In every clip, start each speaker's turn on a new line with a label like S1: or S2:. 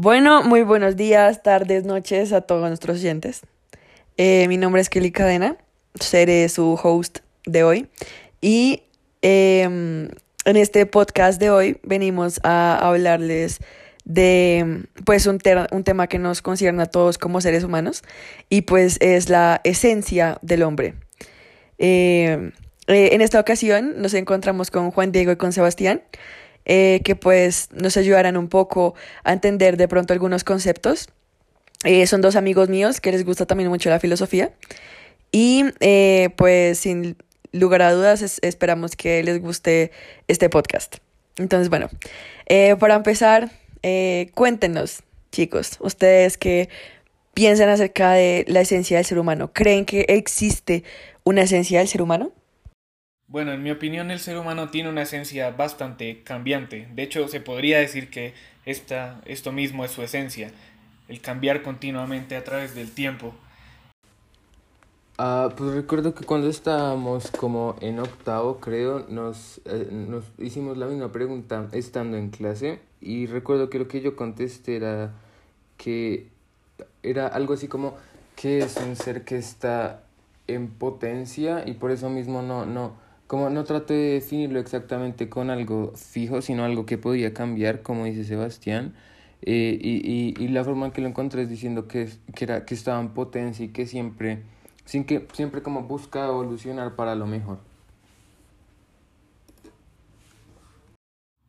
S1: Bueno, muy buenos días, tardes, noches a todos nuestros oyentes. Eh, mi nombre es Kelly Cadena, seré su host de hoy y em, en este podcast de hoy venimos a hablarles de pues un, un tema que nos concierne a todos como seres humanos y pues es la esencia del hombre. Em, eh, en esta ocasión nos encontramos con Juan Diego y con Sebastián. Eh, que pues nos ayudarán un poco a entender de pronto algunos conceptos. Eh, son dos amigos míos que les gusta también mucho la filosofía y eh, pues sin lugar a dudas esperamos que les guste este podcast. Entonces, bueno, para empezar, cuéntenos, chicos, ustedes que piensan acerca de la esencia del ser humano. ¿Creen que existe una esencia del ser humano?
S2: Bueno, en mi opinión el ser humano tiene una esencia bastante cambiante. De hecho, se podría decir que esta, esto mismo es su esencia, el cambiar continuamente a través del tiempo.
S3: Ah, pues recuerdo que cuando estábamos como en octavo, creo, nos, eh, nos hicimos la misma pregunta estando en clase y recuerdo que lo que yo contesté era que era algo así como que es un ser que está en potencia y por eso mismo no, no, como no traté de definirlo exactamente con algo fijo, sino algo que podía cambiar, como dice Sebastián, eh, y, y, y, la forma en que lo encontré es diciendo que, que, era, que estaba en potencia y que siempre, sin que, siempre como busca evolucionar para lo mejor.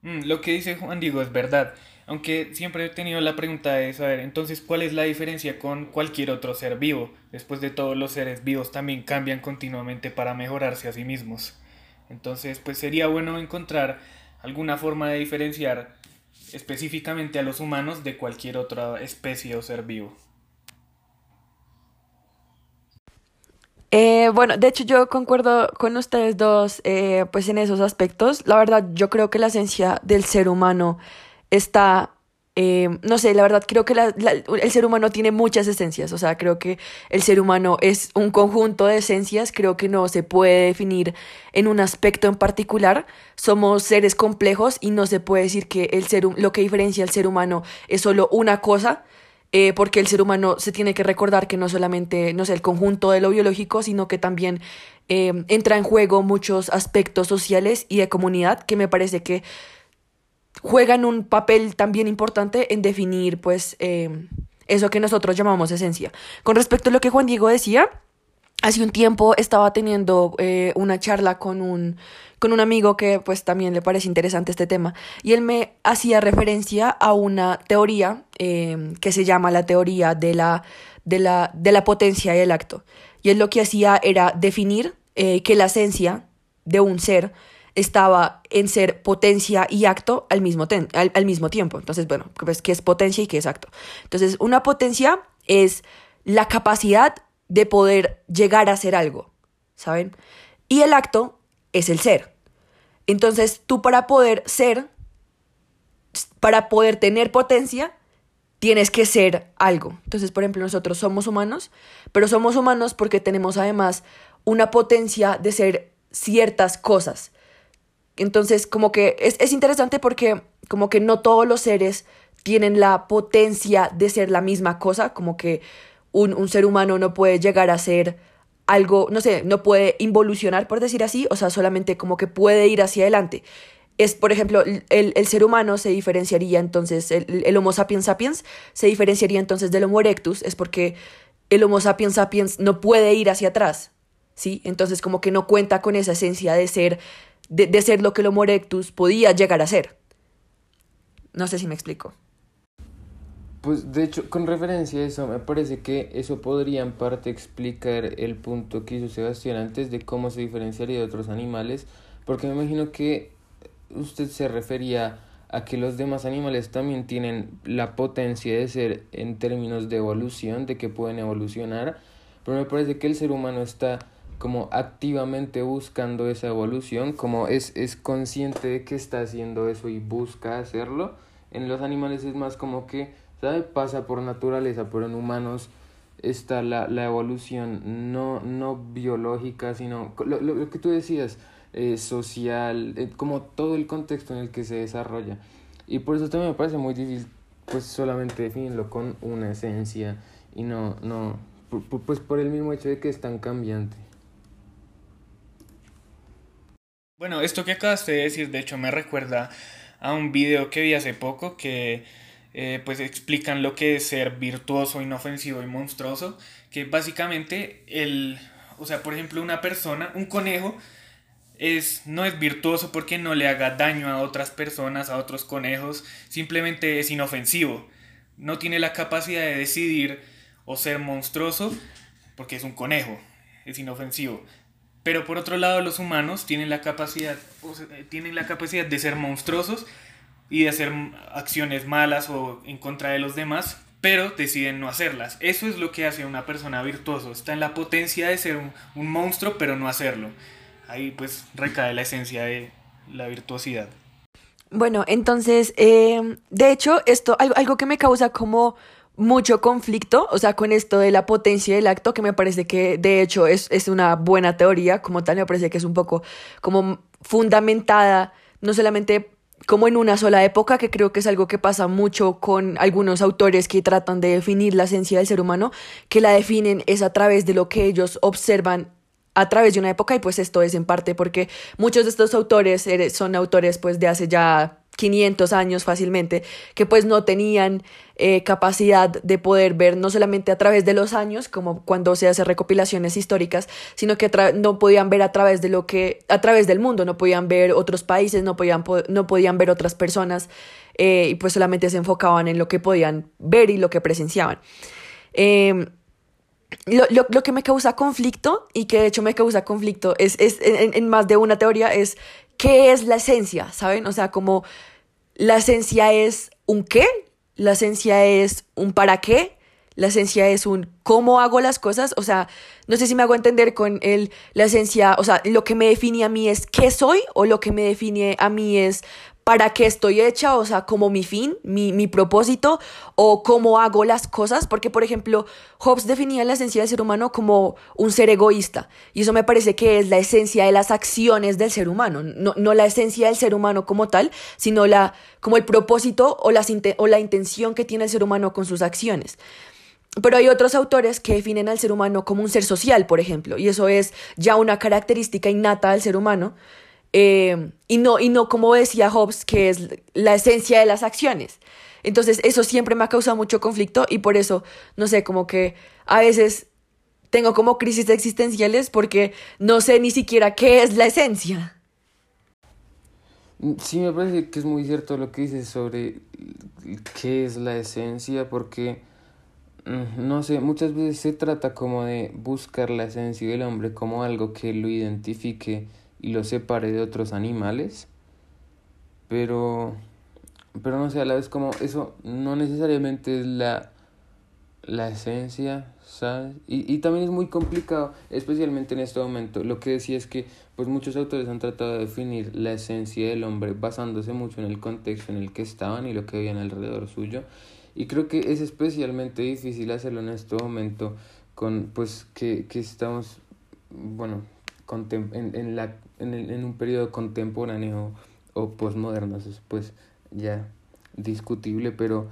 S2: Mm, lo que dice Juan Diego es verdad, aunque siempre he tenido la pregunta de saber, entonces, ¿cuál es la diferencia con cualquier otro ser vivo? Después de todos los seres vivos también cambian continuamente para mejorarse a sí mismos. Entonces, pues sería bueno encontrar alguna forma de diferenciar específicamente a los humanos de cualquier otra especie o ser vivo.
S1: Eh, bueno, de hecho yo concuerdo con ustedes dos eh, pues en esos aspectos. La verdad, yo creo que la esencia del ser humano está eh, no sé, la verdad creo que el ser humano tiene muchas esencias, o sea, creo que el ser humano es un conjunto de esencias, creo que no se puede definir en un aspecto en particular, somos seres complejos y no se puede decir que el ser, lo que diferencia al ser humano es solo una cosa, eh, porque el ser humano se tiene que recordar que no solamente, no sé, el conjunto de lo biológico, sino que también eh, entra en juego muchos aspectos sociales y de comunidad que me parece que juegan un papel también importante en definir, pues, eh, eso que nosotros llamamos esencia. Con respecto a lo que Juan Diego decía, hace un tiempo estaba teniendo eh, una charla con un, con un amigo que, pues, también le parece interesante este tema, y él me hacía referencia a una teoría eh, que se llama la teoría de la, de la, de la potencia y el acto. Y él lo que hacía era definir que la esencia de un ser estaba en ser potencia y acto al mismo, al, mismo tiempo. Entonces, bueno, pues, ¿qué es potencia y qué es acto? Entonces, una potencia es la capacidad de poder llegar a ser algo, ¿saben? Y el acto es el ser. Entonces, tú para poder ser, para poder tener potencia, tienes que ser algo. Entonces, por ejemplo, nosotros somos humanos, pero somos humanos porque tenemos además una potencia de ser ciertas cosas. Entonces, como que es, interesante porque como que no todos los seres tienen la potencia de ser la misma cosa, como que un, ser humano no puede llegar a ser algo, no sé, no puede involucionar, por decir así, o sea, solamente como que puede ir hacia adelante. Es, por ejemplo, el, ser humano se diferenciaría entonces, el, el, Homo sapiens sapiens se diferenciaría entonces del Homo erectus, es porque el Homo sapiens sapiens no puede ir hacia atrás, ¿sí? Entonces como que no cuenta con esa esencia de ser de, ser lo que el Homo erectus podía llegar a ser. No sé si me explico.
S3: Pues de hecho, con referencia a eso, me parece que eso podría en parte explicar el punto que hizo Sebastián antes de cómo se diferenciaría de otros animales, porque me imagino que usted se refería a que los demás animales también tienen la potencia de ser en términos de evolución, de que pueden evolucionar, pero me parece que el ser humano está como activamente buscando esa evolución, como es, es consciente de que está haciendo eso y busca hacerlo. En los animales es más como que, ¿sabe? Pasa por naturaleza, pero en humanos está la, la evolución no, no biológica, sino lo, lo, que tú decías, eh, social, eh, como todo el contexto en el que se desarrolla. Y por eso también me parece muy difícil pues solamente definirlo con una esencia y no, no, pues por el mismo hecho de que es tan cambiante.
S2: Bueno, esto que acabaste de decir, de hecho, me recuerda a un video que vi hace poco que eh, pues explican lo que es ser virtuoso, inofensivo y monstruoso, que básicamente el, o sea, por ejemplo, una persona, un conejo, es, no es virtuoso porque no le haga daño a otras personas, a otros conejos, simplemente es inofensivo. No tiene la capacidad de decidir o ser monstruoso porque es un conejo, es inofensivo. Pero por otro lado, los humanos tienen la capacidad, tienen la capacidad de ser monstruosos y de hacer acciones malas o en contra de los demás, pero deciden no hacerlas. Eso es lo que hace a una persona virtuoso. Está en la potencia de ser un, monstruo, pero no hacerlo ahí pues recae la esencia de la virtuosidad.
S1: Bueno, entonces, eh, de hecho, esto, algo, algo que me causa como mucho conflicto, o sea, con esto de la potencia del acto, que me parece que de hecho es, es una buena teoría, como tal, me parece que es un poco como fundamentada, no solamente como en una sola época, que creo que es algo que pasa mucho con algunos autores que tratan de definir la esencia del ser humano, que la definen es a través de lo que ellos observan a través de una época y pues esto es en parte porque muchos de estos autores son autores pues de hace ya 500 años fácilmente, que pues no tenían eh, capacidad de poder ver no solamente a través de los años, como cuando se hace recopilaciones históricas, sino que no podían ver a través de lo que, a través del mundo, no podían ver otros países, no podían, no podían ver otras personas, eh, y pues solamente se enfocaban en lo que podían ver y lo que presenciaban. Em, lo, lo, lo, que me causa conflicto, y que de hecho me causa conflicto, es, es en, más de una teoría, es qué es la esencia, ¿saben? O sea, como la esencia es un qué, la esencia es un para qué, la esencia es un cómo hago las cosas, o sea, no sé si me hago entender con el, la esencia, o sea, lo que me define a mí es qué soy o lo que me define a mí es para qué estoy hecha, o sea, como mi fin, mi, mi, propósito, o cómo hago las cosas, porque por ejemplo, Hobbes definía la esencia del ser humano como un ser egoísta, y eso me parece que es la esencia de las acciones del ser humano, no, no la esencia del ser humano como tal, sino la, como el propósito o, o la intención que tiene el ser humano con sus acciones. Pero hay otros autores que definen al ser humano como un ser social, por ejemplo, y eso es ya una característica innata del ser humano, eh, y, no, y no como decía Hobbes, que es la esencia de las acciones. Entonces eso siempre me ha causado mucho conflicto y por eso, no sé, como que a veces tengo como crisis existenciales porque no sé ni siquiera qué es la esencia.
S3: Sí, me parece que es muy cierto lo que dices sobre qué es la esencia porque, mm, no sé, muchas veces se trata como de buscar la esencia del hombre como algo que lo identifique y lo separe de otros animales, pero, pero no sé, a la vez como eso no necesariamente es la, la esencia, ¿sabes? Y, y también es muy complicado, especialmente en este momento. Lo que decía es que pues muchos autores han tratado de definir la esencia del hombre basándose mucho en el contexto en el que estaban y lo que habían alrededor suyo. Y creo que es especialmente difícil hacerlo en este momento con pues que, que estamos, bueno, en, en, la, en, el, en un periodo contemporáneo o postmoderno, eso es pues ya discutible, pero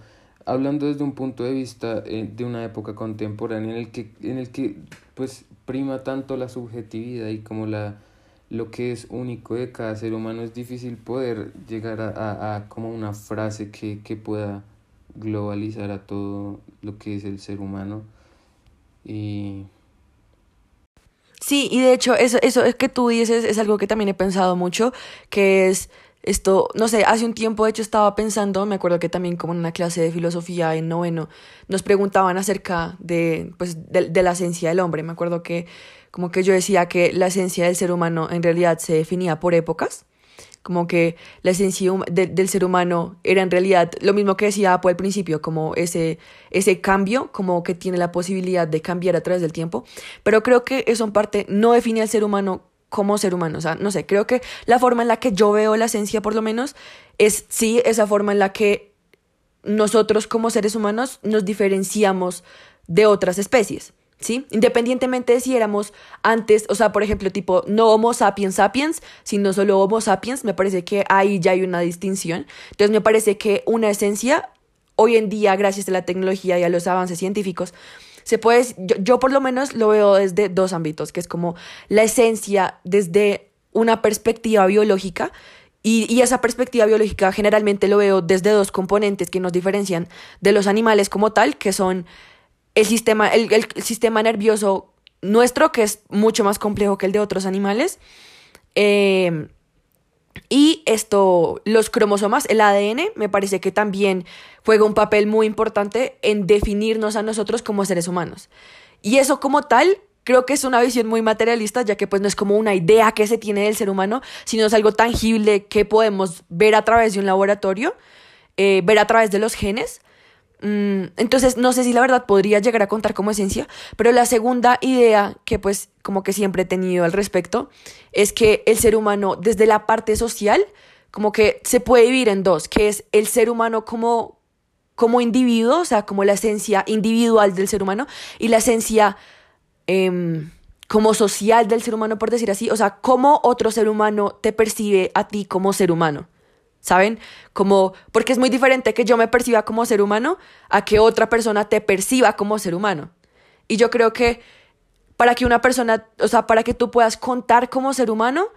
S3: hablando desde un punto de vista eh, de una época contemporánea en el que, en el que pues prima tanto la subjetividad y como la lo que es único de cada ser humano es difícil poder llegar a, a, a como una frase que, que pueda globalizar a todo lo que es el ser humano. Y
S1: Sí, y de hecho, eso, eso es que tú dices es algo que también he pensado mucho, que es esto, no sé, hace un tiempo de hecho estaba pensando, me acuerdo que también como en una clase de filosofía en noveno, nos preguntaban acerca de, pues, de, de la esencia del hombre. Me acuerdo que como que yo decía que la esencia del ser humano en realidad se definía por épocas como que la esencia del ser humano era en realidad lo mismo que decía Apo al principio, como ese, ese cambio, como que tiene la posibilidad de cambiar a través del tiempo, pero creo que eso en parte no define al ser humano como ser humano, o sea, no sé, creo que la forma en la que yo veo la esencia por lo menos es sí esa forma en la que nosotros como seres humanos nos diferenciamos de otras especies. ¿Sí? Independientemente de si éramos antes, o sea, por ejemplo, tipo, no Homo sapiens sapiens, sino solo Homo sapiens, me parece que ahí ya hay una distinción. Entonces me parece que una esencia hoy en día, gracias a la tecnología y a los avances científicos, se puede, yo, yo por lo menos lo veo desde dos ámbitos, que es como la esencia desde una perspectiva biológica y, y, esa perspectiva biológica generalmente lo veo desde dos componentes que nos diferencian de los animales como tal, que son el sistema, el, el, sistema nervioso nuestro, que es mucho más complejo que el de otros animales. Eh, y esto, los cromosomas, el ADN, me parece que también juega un papel muy importante en definirnos a nosotros como seres humanos. Y eso como tal, creo que es una visión muy materialista, ya que pues no es como una idea que se tiene del ser humano, sino es algo tangible que podemos ver a través de un laboratorio, eh, ver a través de los genes. Mm, entonces, no sé si la verdad podría llegar a contar como esencia, pero la segunda idea que pues como que siempre he tenido al respecto es que el ser humano desde la parte social como que se puede dividir en dos, que es el ser humano como, como individuo, o sea, como la esencia individual del ser humano y la esencia eh, como social del ser humano, por decir así, o sea, cómo otro ser humano te percibe a ti como ser humano. ¿Saben? Como, porque es muy diferente que yo me perciba como ser humano a que otra persona te perciba como ser humano. Y yo creo que para que una persona, o sea, para que tú puedas contar como ser humano,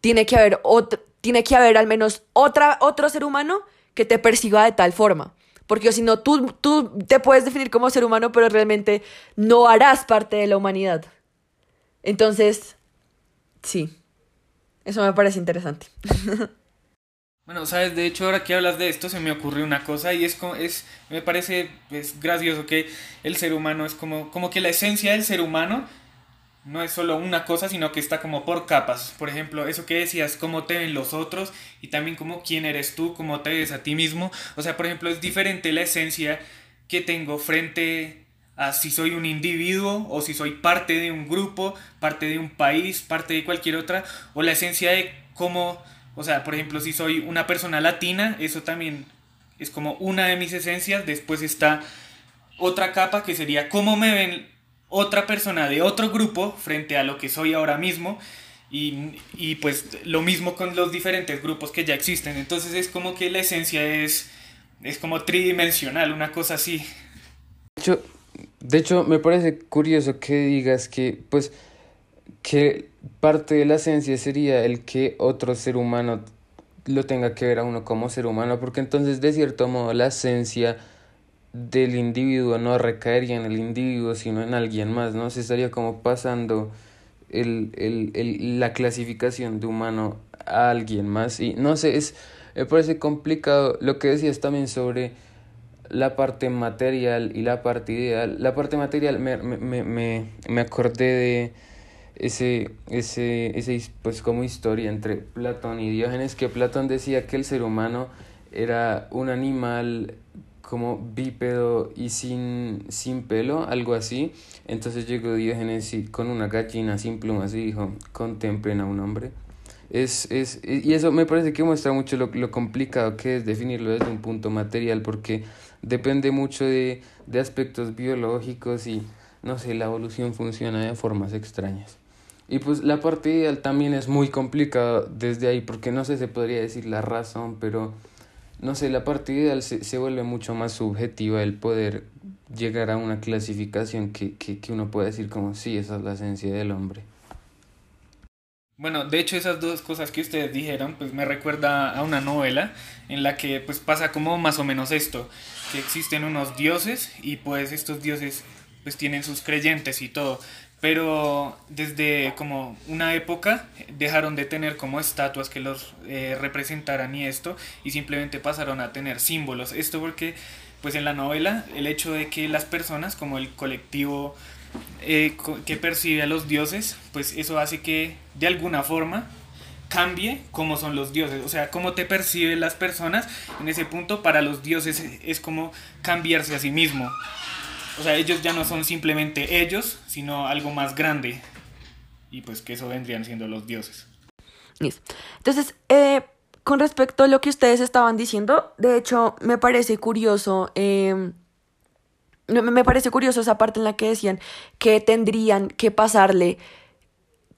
S1: tiene que haber, otro, tiene que haber al menos otra, otro ser humano que te perciba de tal forma. Porque si no, tú, tú te puedes definir como ser humano, pero realmente no harás parte de la humanidad. Entonces, sí, eso me parece interesante.
S2: Bueno, sabes, de hecho ahora que hablas de esto se me ocurrió una cosa y es es me parece es gracioso que el ser humano es como como que la esencia del ser humano no es solo una cosa, sino que está como por capas. Por ejemplo, eso que decías, cómo te ven los otros y también como quién eres tú, cómo te ves a ti mismo. O sea, por ejemplo, es diferente la esencia que tengo frente a si soy un individuo o si soy parte de un grupo, parte de un país, parte de cualquier otra, o la esencia de cómo o sea, por ejemplo, si soy una persona latina, eso también es como una de mis esencias. Después está otra capa que sería cómo me ven otra persona de otro grupo frente a lo que soy ahora mismo. Y, y, pues lo mismo con los diferentes grupos que ya existen. Entonces es como que la esencia es, es como tridimensional, una cosa así.
S3: De hecho, de hecho, me parece curioso que digas que, pues, que parte de la esencia sería el que otro ser humano lo tenga que ver a uno como ser humano, porque entonces de cierto modo la esencia del individuo no recaería en el individuo, sino en alguien más, ¿no? Se estaría como pasando el, el, el, la clasificación de humano a alguien más. Y no sé, es, me parece complicado lo que decías también sobre la parte material y la parte ideal. La parte material me, me, me, me acordé de ese, ese, ese, pues como historia entre Platón y Diógenes, que Platón decía que el ser humano era un animal como bípedo y sin, sin pelo, algo así. Entonces llegó Diógenes y con una gallina sin plumas y dijo, contemplen a un hombre. Es, es, y eso me parece que muestra mucho lo, lo complicado que es definirlo desde un punto material, porque depende mucho de, de aspectos biológicos y, no sé, la evolución funciona de formas extrañas. Y pues la parte ideal también es muy complicada desde ahí, porque no sé, se podría decir la razón, pero no sé, la parte ideal se, se vuelve mucho más subjetiva el poder llegar a una clasificación que, que, que uno puede decir como sí, esa es la esencia del hombre.
S2: Bueno, de hecho esas dos cosas que ustedes dijeron, pues me recuerda a una novela en la que pues pasa como más o menos esto, que existen unos dioses y pues estos dioses pues tienen sus creyentes y todo, pero desde como una época dejaron de tener como estatuas que los eh, representaran y esto y simplemente pasaron a tener símbolos. Esto porque pues en la novela el hecho de que las personas como el colectivo eh, que percibe a los dioses pues eso hace que de alguna forma cambie cómo son los dioses, o sea, cómo te perciben las personas en ese punto para los dioses es como cambiarse a sí mismo. O sea, ellos ya no son simplemente ellos, sino algo más grande. Y pues que eso vendrían siendo los dioses.
S1: Entonces, eh, con respecto a lo que ustedes estaban diciendo, de hecho, me parece curioso. Eh, me parece curioso esa parte en la que decían que tendrían que pasarle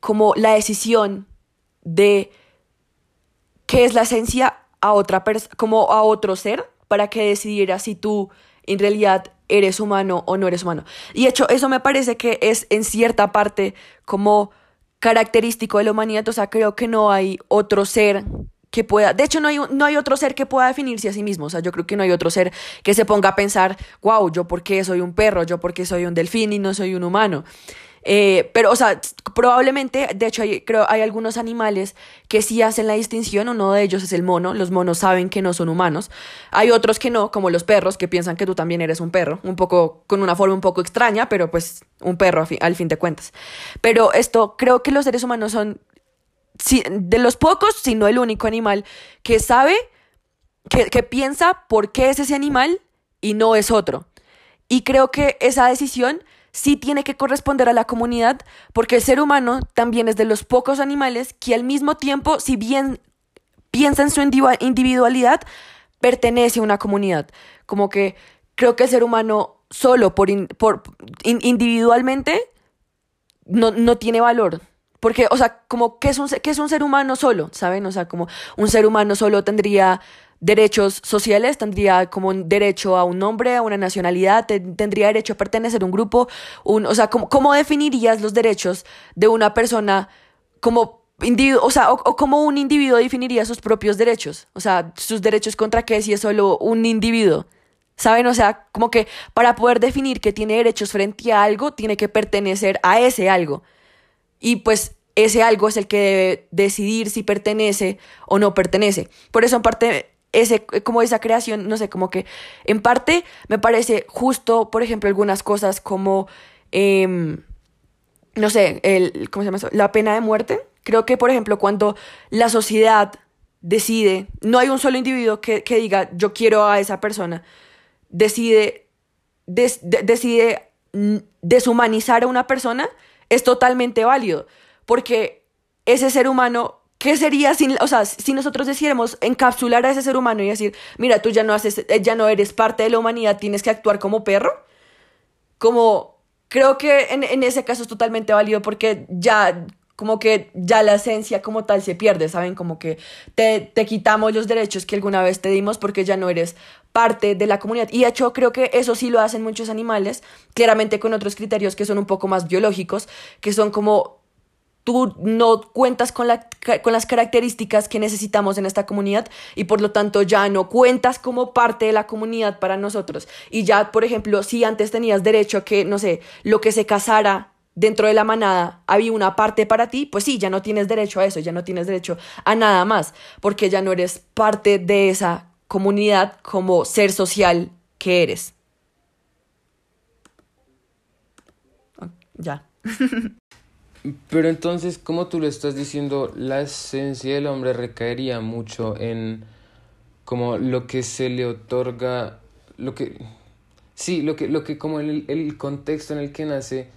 S1: como la decisión de qué es la esencia a otra persona, como a otro ser, para que decidiera si tú en realidad eres humano o no eres humano. Y de hecho, eso me parece que es en cierta parte como característico de la humanidad, o sea, creo que no hay otro ser que pueda, de hecho no hay, no hay otro ser que pueda definirse a sí mismo, o sea, yo creo que no hay otro ser que se ponga a pensar, wow, yo por qué soy un perro, yo por qué soy un delfín y no soy un humano. Eh, pero, o sea, probablemente, de hecho, hay, creo hay algunos animales que sí hacen la distinción. Uno de ellos es el mono. Los monos saben que no son humanos. Hay otros que no, como los perros, que piensan que tú también eres un perro. Un poco, con una forma un poco extraña, pero pues un perro al fin de cuentas. Pero esto, creo que los seres humanos son de los pocos, si no el único animal que sabe, que, que piensa por qué es ese animal y no es otro. Y creo que esa decisión sí tiene que corresponder a la comunidad, porque el ser humano también es de los pocos animales que al mismo tiempo, si bien piensa en su individualidad, pertenece a una comunidad. Como que creo que el ser humano solo por, por individualmente no, no tiene valor. Porque, o sea, como que es, un, que es un ser humano solo, ¿saben? O sea, como un ser humano solo tendría derechos sociales, tendría como derecho a un nombre, a una nacionalidad, tendría derecho a pertenecer a un grupo, un, o sea, ¿cómo, ¿cómo definirías los derechos de una persona como individuo, o sea, o, cómo un individuo definiría sus propios derechos? O sea, sus derechos contra qué si es solo un individuo. ¿Saben? O sea, como que para poder definir que tiene derechos frente a algo, tiene que pertenecer a ese algo. Y pues ese algo es el que debe decidir si pertenece o no pertenece. Por eso en parte ese, como esa creación, no sé, como que en parte me parece justo, por ejemplo, algunas cosas como, em, no sé, el, ¿cómo se llama eso? La pena de muerte. Creo que, por ejemplo, cuando la sociedad decide, no hay un solo individuo que, diga, yo quiero a esa persona, decide, decide deshumanizar a una persona, es totalmente válido, porque ese ser humano ¿Qué sería sin, o sea, si nosotros decidiéramos encapsular a ese ser humano y decir, mira, tú ya no haces, eh, ya no eres parte de la humanidad, tienes que actuar como perro? Como, creo que en, en ese caso es totalmente válido porque ya, como que ya la esencia como tal se pierde, ¿saben? Como que te, te quitamos los derechos que alguna vez te dimos porque ya no eres parte de la comunidad. Y de hecho creo que eso sí lo hacen muchos animales, claramente con otros criterios que son un poco más biológicos, que son como tú no cuentas con, la, con las características que necesitamos en esta comunidad y por lo tanto ya no cuentas como parte de la comunidad para nosotros. Y ya, por ejemplo, si antes tenías derecho a que, no sé, lo que se casara dentro de la manada había una parte para ti, pues sí, ya no tienes derecho a eso, ya no tienes derecho a nada más, porque ya no eres parte de esa comunidad como ser social que eres. Ya.
S3: Pero entonces, como tú lo estás diciendo, la esencia del hombre recaería mucho en como lo que se le otorga, lo que sí, lo que, lo que como el, el contexto en el que nace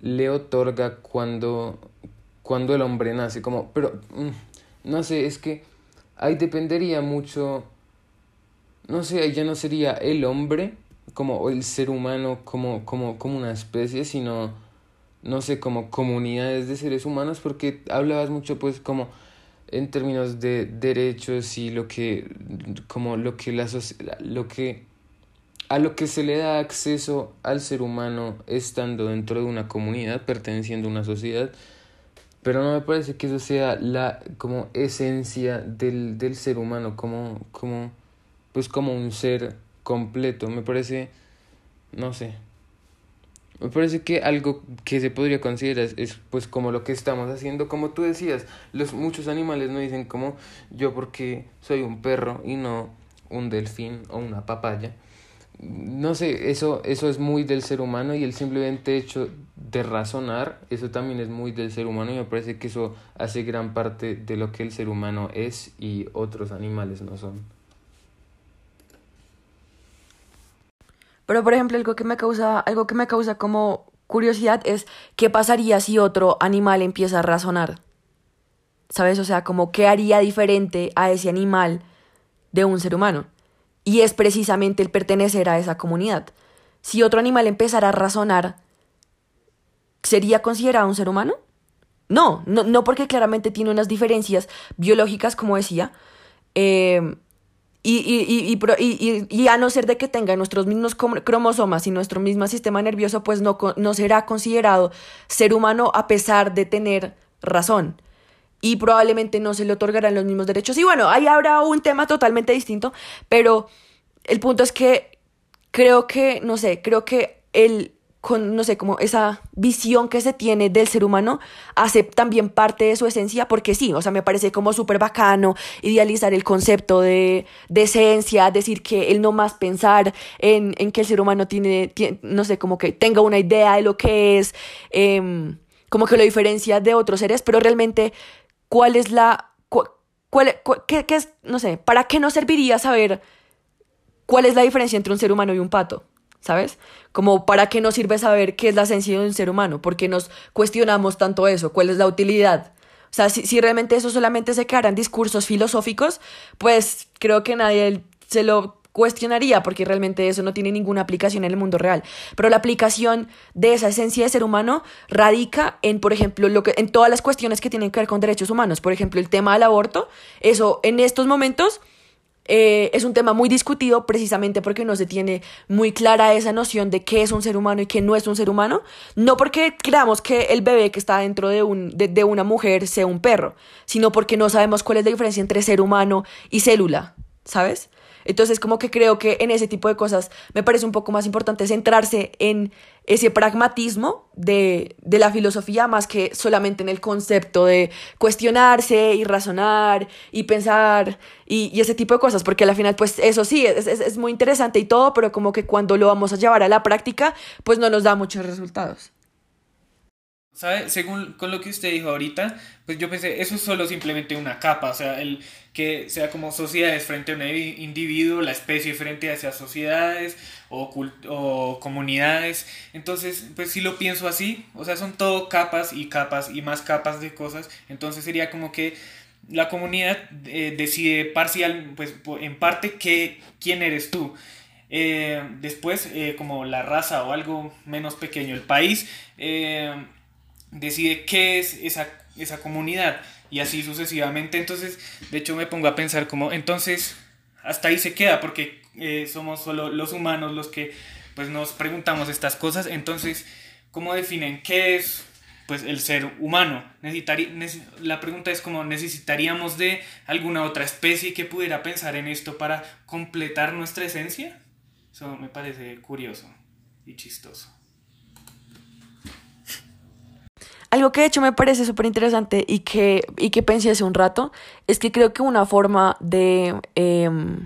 S3: le otorga cuando, cuando el hombre nace, como, pero mm, no sé, es que ahí dependería mucho, no sé, ahí ya no sería el hombre como el ser humano como, como, como una especie, sino no sé, como comunidades de seres humanos, porque hablabas mucho pues como en términos de derechos y lo que, como lo que la lo que, a lo que se le da acceso al ser humano estando dentro de una comunidad, perteneciendo a una sociedad, pero no me parece que eso sea la como esencia del, del ser humano, como, como, pues como un ser completo, me parece, no sé, me parece que algo que se podría considerar es, pues como lo que estamos haciendo, como tú decías, los muchos animales no dicen como yo porque soy un perro y no un delfín o una papaya. No sé, eso, eso es muy del ser humano y el simplemente hecho de razonar, eso también es muy del ser humano y me parece que eso hace gran parte de lo que el ser humano es y otros animales no son.
S1: Pero, por ejemplo, algo que me causa, algo que me causa como curiosidad es qué pasaría si otro animal empieza a razonar. ¿Sabes? O sea, como qué haría diferente a ese animal de un ser humano. Y es precisamente el pertenecer a esa comunidad. Si otro animal empezara a razonar, ¿sería considerado un ser humano? No, no, no porque claramente tiene unas diferencias biológicas, como decía, eh, Y, y, y, y, a no ser de que tenga nuestros mismos cromosomas y nuestro mismo sistema nervioso, pues no, no será considerado ser humano a pesar de tener razón. Y probablemente no se le otorgarán los mismos derechos. Y bueno, ahí habrá un tema totalmente distinto, pero el punto es que creo que, no sé, creo que el con, no sé, como esa visión que se tiene del ser humano, hace también parte de su esencia, porque sí, o sea, me parece como súper bacano idealizar el concepto de, de, esencia, decir que el no más pensar en, en que el ser humano tiene, no sé, como que tenga una idea de lo que es, em, como que lo diferencia de otros seres, pero realmente, ¿cuál es la, cuál, qué, qué es, no sé, para qué nos serviría saber cuál es la diferencia entre un ser humano y un pato? ¿Sabes? Como para qué nos sirve saber qué es la esencia de un ser humano, porque nos cuestionamos tanto eso, cuál es la utilidad. O sea, si, si realmente eso solamente se quedara en discursos filosóficos, pues creo que nadie se lo cuestionaría porque realmente eso no tiene ninguna aplicación en el mundo real. Pero la aplicación de esa esencia de ser humano radica en, por ejemplo, lo que, en todas las cuestiones que tienen que ver con derechos humanos. Por ejemplo, el tema del aborto, eso en estos momentos eh, es un tema muy discutido precisamente porque no se tiene muy clara esa noción de qué es un ser humano y qué no es un ser humano. No porque creamos que el bebé que está dentro de, un, de una mujer sea un perro, sino porque no sabemos cuál es la diferencia entre ser humano y célula, ¿sabes? Entonces, como que creo que en ese tipo de cosas me parece un poco más importante centrarse en ese pragmatismo de, de la filosofía más que solamente en el concepto de cuestionarse y razonar y pensar y, ese tipo de cosas, porque al final, pues eso sí, es, es, es muy interesante y todo, pero como que cuando lo vamos a llevar a la práctica, pues no nos da muchos resultados.
S2: ¿Sabe? Según con lo que usted dijo ahorita, pues yo pensé, eso es solo simplemente una capa, o sea, el que sea como sociedades frente a un individuo, la especie frente a esas sociedades o, o comunidades. Entonces, pues si lo pienso así, o sea, son todo capas y capas y más capas de cosas, entonces sería como que la comunidad eh, decide parcial, pues en parte que, quién eres tú. Eh, después, eh, como la raza o algo menos pequeño, el país decide qué es esa, esa comunidad y así sucesivamente. Entonces, de hecho me pongo a pensar como, entonces, hasta ahí se queda porque eh, somos solo los humanos los que pues nos preguntamos estas cosas. Entonces, ¿cómo definen qué es pues el ser humano? Necesitaría, la pregunta es como necesitaríamos de alguna otra especie que pudiera pensar en esto para completar nuestra esencia. Eso me parece curioso y chistoso.
S1: Algo que de hecho me parece súper interesante y que, y que pensé hace un rato es que creo que una forma de, em,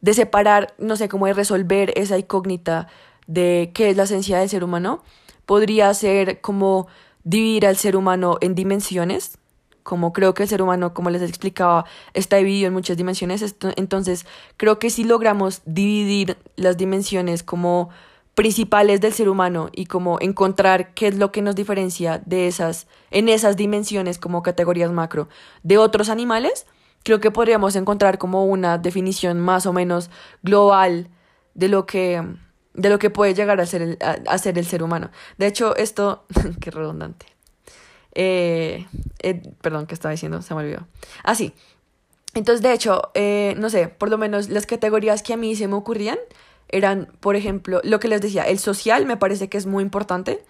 S1: de separar, no sé, cómo de resolver esa incógnita de qué es la esencia del ser humano podría ser como dividir al ser humano en dimensiones, como creo que el ser humano, como les explicaba, está dividido en muchas dimensiones. Entonces, creo que si logramos dividir las dimensiones como principales del ser humano y como encontrar qué es lo que nos diferencia de esas, en esas dimensiones como categorías macro de otros animales, creo que podríamos encontrar como una definición más o menos global de lo que, de lo que puede llegar a ser el, a, ser el ser humano. De hecho, esto, qué redundante. Eh, eh, perdón, ¿qué estaba diciendo? Se me olvidó. Ah, sí. Entonces, de hecho, eh, no sé, por lo menos las categorías que a mí se me ocurrían eran, por ejemplo, lo que les decía, el social me parece que es muy importante.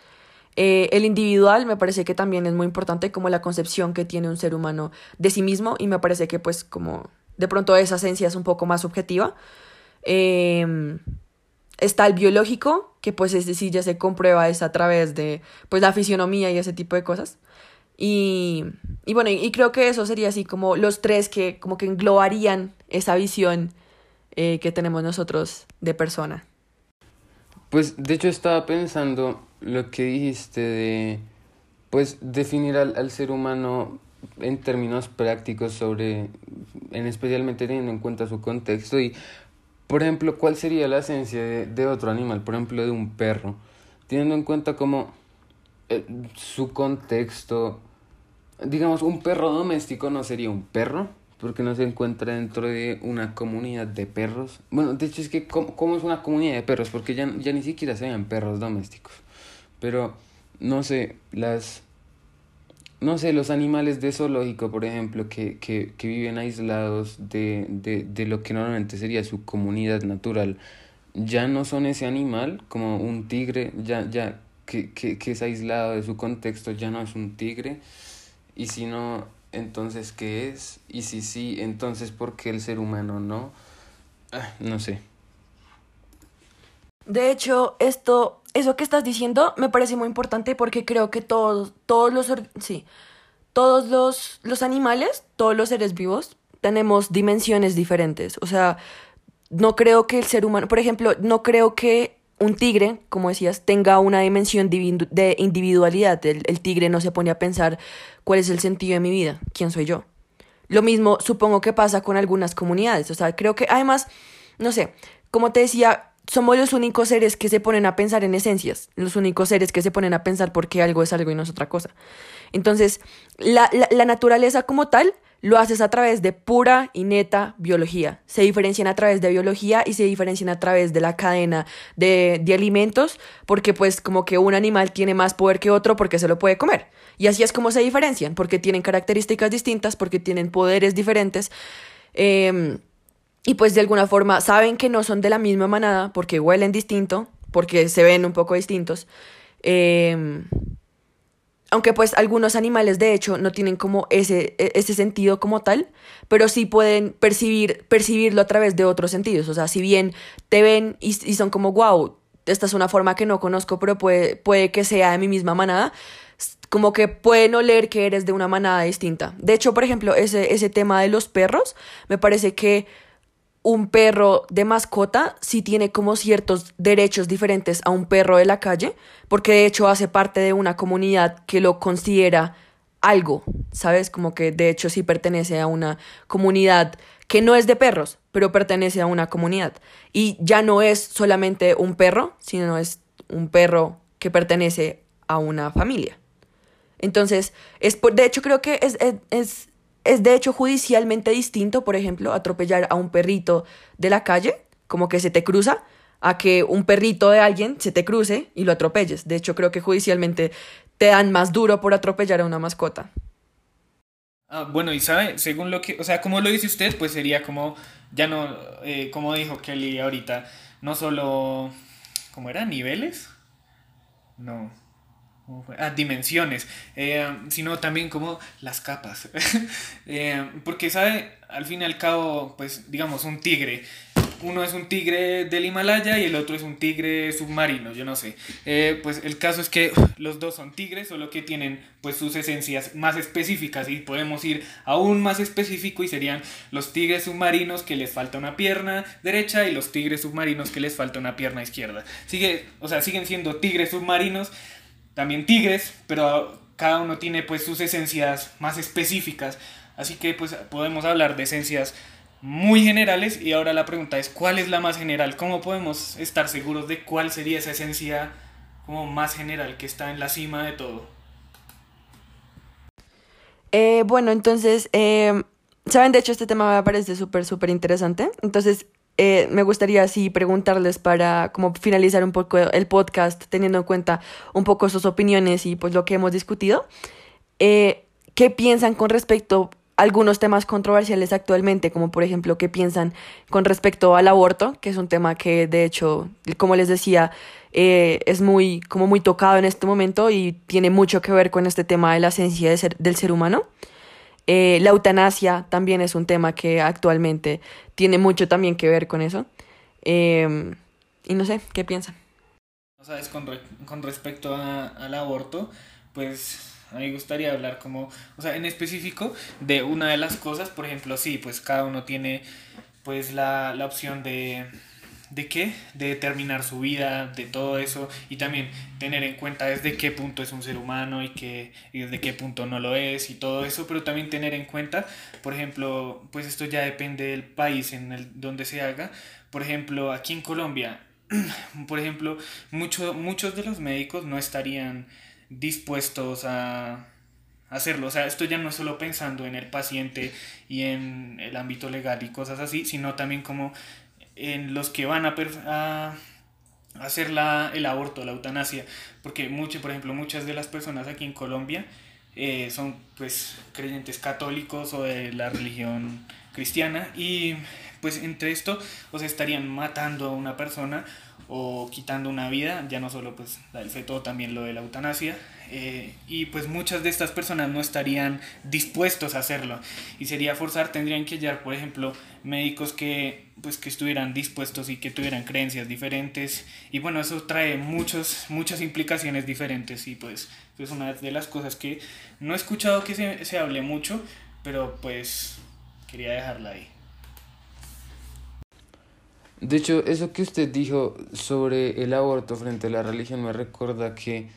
S1: Eh, el individual me parece que también es muy importante como la concepción que tiene un ser humano de sí mismo y me parece que pues como de pronto esa esencia es un poco más subjetiva. Em, está el biológico, que pues es decir, ya se comprueba es a través de pues la fisionomía y ese tipo de cosas. Y, y bueno, y creo que eso sería así como los tres que como que englobarían esa visión eh, que tenemos nosotros de persona.
S3: Pues de hecho estaba pensando lo que dijiste de pues definir al, al ser humano en términos prácticos sobre, en especialmente teniendo en cuenta su contexto y, por ejemplo, cuál sería la esencia de, otro animal, por ejemplo, de un perro, teniendo en cuenta como eh, su contexto, digamos, un perro doméstico no sería un perro, porque no se encuentra dentro de una comunidad de perros. Bueno, de hecho es que ¿cómo, es una comunidad de perros? Porque ya, ya ni siquiera se ven perros domésticos. Pero, no sé, las... no sé, los animales de zoológico, por ejemplo, que, que, que viven aislados de, de, de lo que normalmente sería su comunidad natural, ya no son ese animal, como un tigre, ya, ya que, que, que es aislado de su contexto, ya no es un tigre, y si no, entonces, ¿qué es? Y si sí, entonces, ¿por qué el ser humano no? Ah, no sé.
S1: De hecho, esto, eso que estás diciendo me parece muy importante porque creo que todos, todos los, sí, todos los, los animales, todos los seres vivos, tenemos dimensiones diferentes. O sea, no creo que el ser humano, por ejemplo, no creo que un tigre, como decías, tenga una dimensión de individualidad. El, tigre no se pone a pensar cuál es el sentido de mi vida, quién soy yo. Lo mismo supongo que pasa con algunas comunidades. O sea, creo que además, no sé, como te decía, somos los únicos seres que se ponen a pensar en esencias, los únicos seres que se ponen a pensar por qué algo es algo y no es otra cosa. Entonces, la, la naturaleza como tal lo haces a través de pura y neta biología. Se diferencian a través de biología y se diferencian a través de la cadena de, de alimentos, porque pues como que un animal tiene más poder que otro porque se lo puede comer. Y así es como se diferencian, porque tienen características distintas, porque tienen poderes diferentes. Eh, y pues de alguna forma saben que no son de la misma manada porque huelen distinto, porque se ven un poco distintos. Eh, aunque pues algunos animales de hecho no tienen como ese, e- ese sentido como tal, pero sí pueden percibir, percibirlo a través de otros sentidos. O sea, si bien te ven y, son como, wow, esta es una forma que no conozco, pero puede, puede que sea de mi misma manada, como que pueden oler que eres de una manada distinta. De hecho, por ejemplo, ese, ese tema de los perros, me parece que un perro de mascota sí tiene como ciertos derechos diferentes a un perro de la calle, porque de hecho hace parte de una comunidad que lo considera algo, ¿sabes? Como que de hecho sí pertenece a una comunidad que no es de perros, pero pertenece a una comunidad. Y ya no es solamente un perro, sino es un perro que pertenece a una familia. Entonces, es por, de hecho creo que es, es, es, es de hecho judicialmente distinto, por ejemplo, atropellar a un perrito de la calle, como que se te cruza, a que un perrito de alguien se te cruce y lo atropelles. De hecho, creo que judicialmente te dan más duro por atropellar a una mascota.
S2: Ah, bueno, y sabe, según lo que, o sea, como lo dice usted, pues sería como, ya no, eh, como dijo Kelly ahorita, no solo, ¿cómo era? ¿Niveles? No. Ah, dimensiones, eh, sino también como las capas. Eh, porque, ¿sabe? Al fin y al cabo, pues, digamos, un tigre. Uno es un tigre del Himalaya y el otro es un tigre submarino, yo no sé. Eh, pues el caso es que los dos son tigres, solo que tienen pues sus esencias más específicas y podemos ir aún más específico y serían los tigres submarinos que les falta una pierna derecha y los tigres submarinos que les falta una pierna izquierda. O sea, siguen siendo tigres submarinos, también tigres, pero cada uno tiene pues sus esencias más específicas. Así que pues podemos hablar de esencias muy generales y ahora la pregunta es ¿cuál es la más general? ¿Cómo podemos estar seguros de cuál sería esa esencia como más general que está en la cima de todo?
S1: Eh, bueno, entonces, eh, ¿saben? De hecho, este tema me parece súper, súper interesante. Entonces, eh, me gustaría así preguntarles para como finalizar un poco el podcast, teniendo en cuenta un poco sus opiniones y pues lo que hemos discutido. Eh, ¿Qué piensan con respecto a algunos temas controversiales actualmente? Como por ejemplo, ¿qué piensan con respecto al aborto? Que es un tema que de hecho, como les decía, eh, es muy, como muy tocado en este momento y tiene mucho que ver con este tema de la esencia ser- del ser humano. Eh, la eutanasia también es un tema que actualmente tiene mucho también que ver con eso. Eh, y no sé, ¿qué piensan?
S2: O sea, es con, re- con respecto a- al aborto, pues a mí me gustaría hablar como, o sea, en específico de una de las cosas, por ejemplo, sí, pues cada uno tiene pues la, la opción de, ¿de qué? De terminar su vida, de todo eso, y también tener en cuenta desde qué punto es un ser humano y, que, y desde qué punto no lo es y todo eso, pero también tener en cuenta, por ejemplo, pues esto ya depende del país en el donde se haga, por ejemplo, aquí en Colombia, por ejemplo, mucho, muchos de los médicos no estarían dispuestos a hacerlo. O sea, esto ya no es solo pensando en el paciente y en el ámbito legal y cosas así, sino también como en los que van a, a hacer la, el aborto, la eutanasia. Porque mucho, por ejemplo, muchas de las personas aquí en Colombia eh, son pues creyentes católicos o de la religión cristiana. Y pues entre esto o estarían matando a una persona o quitando una vida, ya no solo pues el feto, también lo de la eutanasia, eh, y pues muchas de estas personas no estarían dispuestos a hacerlo y sería forzar, tendrían que hallar por ejemplo médicos que pues que estuvieran dispuestos y que tuvieran creencias diferentes y bueno eso trae muchos, muchas implicaciones diferentes y pues es una de las cosas que no he escuchado que se, se hable mucho pero pues quería dejarla ahí.
S3: De hecho, eso que usted dijo sobre el aborto frente a la religión me recuerda que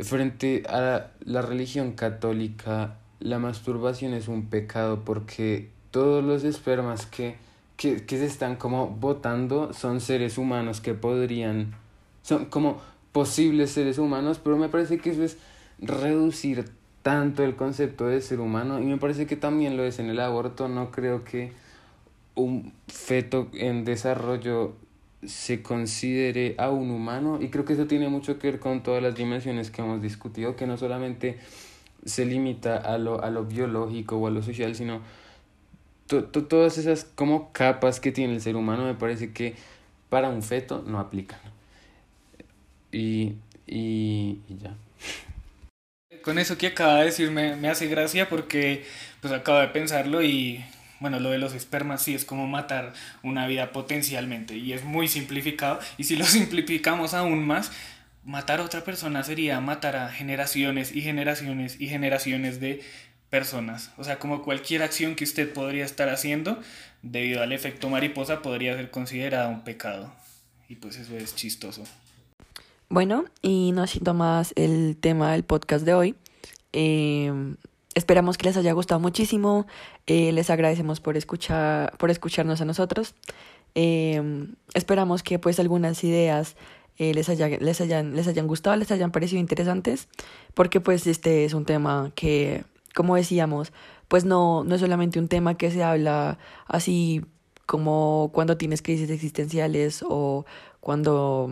S3: frente a la religión católica la masturbación es un pecado porque todos los espermas que, que, que se están como votando son seres humanos que podrían, son como posibles seres humanos, pero me parece que eso es reducir tanto el concepto de ser humano y me parece que también lo es en el aborto, no creo que un feto en desarrollo se considere a un humano y creo que eso tiene mucho que ver con todas las dimensiones que hemos discutido, que no solamente se limita a lo, a lo biológico o a lo social, sino todas esas como capas que tiene el ser humano me parece que para un feto no aplican. Y, y, y ya.
S2: Con eso que acaba de decir me, me hace gracia porque pues acabo de pensarlo y bueno, lo de los espermas sí es como matar una vida potencialmente y es muy simplificado y si lo simplificamos aún más, matar a otra persona sería matar a generaciones y generaciones y generaciones de personas. O sea, como cualquier acción que usted podría estar haciendo debido al efecto mariposa podría ser considerada un pecado. Y pues eso es chistoso.
S1: Bueno, y no siento más el tema del podcast de hoy. Eh, Esperamos que les haya gustado muchísimo. Eh, les agradecemos por escuchar, por escucharnos a nosotros. Eh, esperamos que pues algunas ideas eh, les, haya, les, hayan, les hayan gustado, les hayan parecido interesantes, porque pues este es un tema que, como decíamos, pues no, no es solamente un tema que se habla así como cuando tienes crisis existenciales o cuando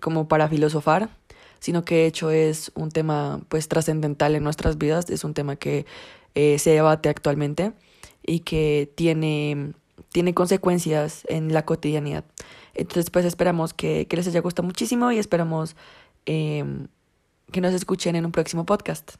S1: como para filosofar, sino que de hecho es un tema pues trascendental en nuestras vidas, es un tema que eh, se debate actualmente y que tiene, tiene consecuencias en la cotidianidad. Entonces pues esperamos que, que les haya gustado muchísimo y esperamos eh, que nos escuchen en un próximo podcast.